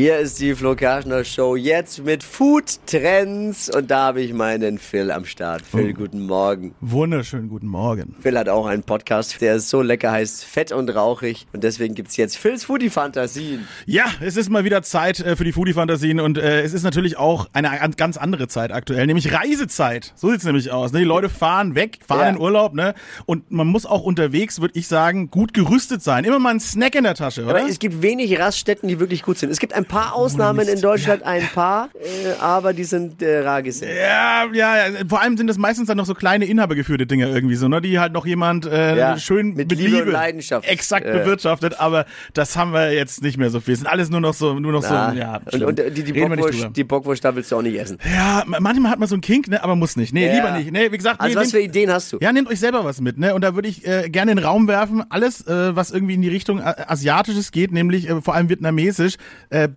Hier ist die Flo Kerschner Show jetzt mit Food Trends und da habe ich meinen Phil am Start. Phil, Oh. guten Morgen. Wunderschönen guten Morgen. Phil hat auch einen Podcast, der so lecker heißt Fett und Rauchig und deswegen gibt's jetzt Phils Foodie Fantasien. Ja, es ist mal wieder Zeit äh, für die Foodie-Fantasien und äh, es ist natürlich auch eine an- ganz andere Zeit aktuell, nämlich Reisezeit. So sieht's nämlich aus. Ne? Die Leute fahren weg, fahren Ja. in Urlaub, ne? Und man muss auch unterwegs, würde ich sagen, gut gerüstet sein. Immer mal ein Snack in der Tasche, oder? Aber es gibt wenig Raststätten, die wirklich gut sind. Es gibt ein paar Ausnahmen in Deutschland, ein paar, äh, aber die sind äh, rar gesehen. Ja, ja, ja, vor allem sind das meistens dann noch so kleine inhabergeführte Dinger irgendwie so, ne, die halt noch jemand äh, Ja, schön mit Liebe und Leidenschaft. exakt Äh. bewirtschaftet, aber das haben wir jetzt nicht mehr so viel. Es sind alles nur noch so, nur noch Ah, so, ja. und, schlimm. und äh, die, die, Bockwurst, die Bockwurst, da willst du auch nicht essen. Ja, ma- manchmal hat man so einen Kink, ne, aber muss nicht. Nee, lieber nicht. Nee, wie gesagt, Also nee, was für Ideen hast du? ja, nehmt euch selber was mit, ne? Und da würde ich äh, gerne in den Raum werfen, alles, was irgendwie in die Richtung Asiatisches geht, nämlich vor allem vietnamesisch,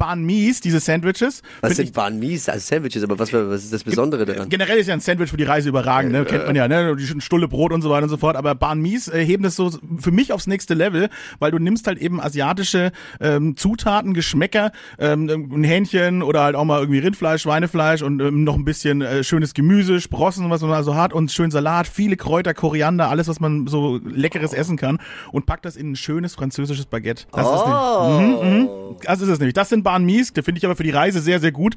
Banh Mies, diese Sandwiches. Was sind Banh Mies als Sandwiches, aber was, was ist das Besondere daran? Generell ist ja ein Sandwich für die Reise überragend, ne? kennt man ja, ne? die Stulle Brot und so weiter und so fort. Aber Banh Mies äh, heben das so für mich aufs nächste Level, weil du nimmst halt eben asiatische ähm, Zutaten, Geschmäcker, ähm, ein Hähnchen oder halt auch mal irgendwie Rindfleisch, Schweinefleisch und ähm, noch ein bisschen äh, schönes Gemüse, Sprossen, was man also hat und schön Salat, viele Kräuter, Koriander, alles, was man so leckeres essen kann und packt das in ein schönes französisches Baguette. Das ist die, Oh, das ist es nämlich. Das sind Banh Mies, die finde ich aber für die Reise sehr, sehr gut.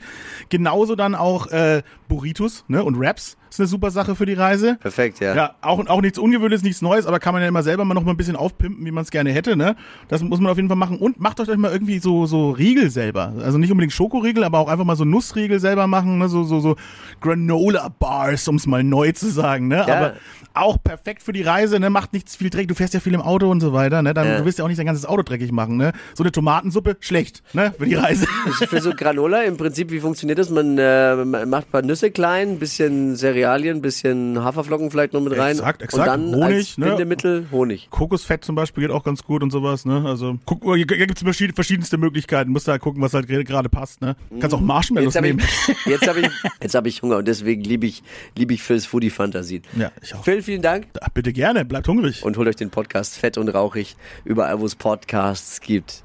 Genauso dann auch äh, Burritos ne, und Wraps ist eine super Sache für die Reise. perfekt, ja. Ja, auch, auch nichts Ungewöhnliches, nichts Neues, aber kann man ja immer selber mal noch mal ein bisschen aufpimpen, wie man es gerne hätte, ne? Das muss man auf jeden Fall machen. Und macht euch mal irgendwie so, so Riegel selber. Also nicht unbedingt Schokoriegel, aber auch einfach mal so Nussriegel selber machen, ne? So, so, so Granola-Bars, um es mal neu zu sagen, ne? Ja. Aber auch perfekt für die Reise, ne? Macht nichts viel Dreck. Du fährst ja viel im Auto und so weiter, ne? Dann, Ja. Du willst ja auch nicht dein ganzes Auto dreckig machen, ne? So eine Tomatensuppe, schlecht, ne? Für die Reise. Für so Granola im Prinzip, wie funktioniert das? Man äh, macht ein paar Nüsse klein, bisschen Cerealien, bisschen Haferflocken vielleicht noch mit rein. Exakt, exakt. Und dann Honig, als ne? Bindemittel Honig. Kokosfett zum Beispiel geht auch ganz gut und sowas, ne? Also guck, hier gibt's verschied- verschiedenste Möglichkeiten. Musst da halt gucken, was halt gerade- passt, ne? Kannst auch Marshmallows Jetzt habe ich, nehmen. jetzt hab ich, jetzt hab ich Hunger und deswegen liebe ich, liebe ich Phil's Foodie Fantasien. Ja, ich auch. Phil, vielen Dank Ach, bitte gerne, bleibt hungrig. und holt euch den Podcast Fett und Rauchig überall, wo es Podcasts gibt.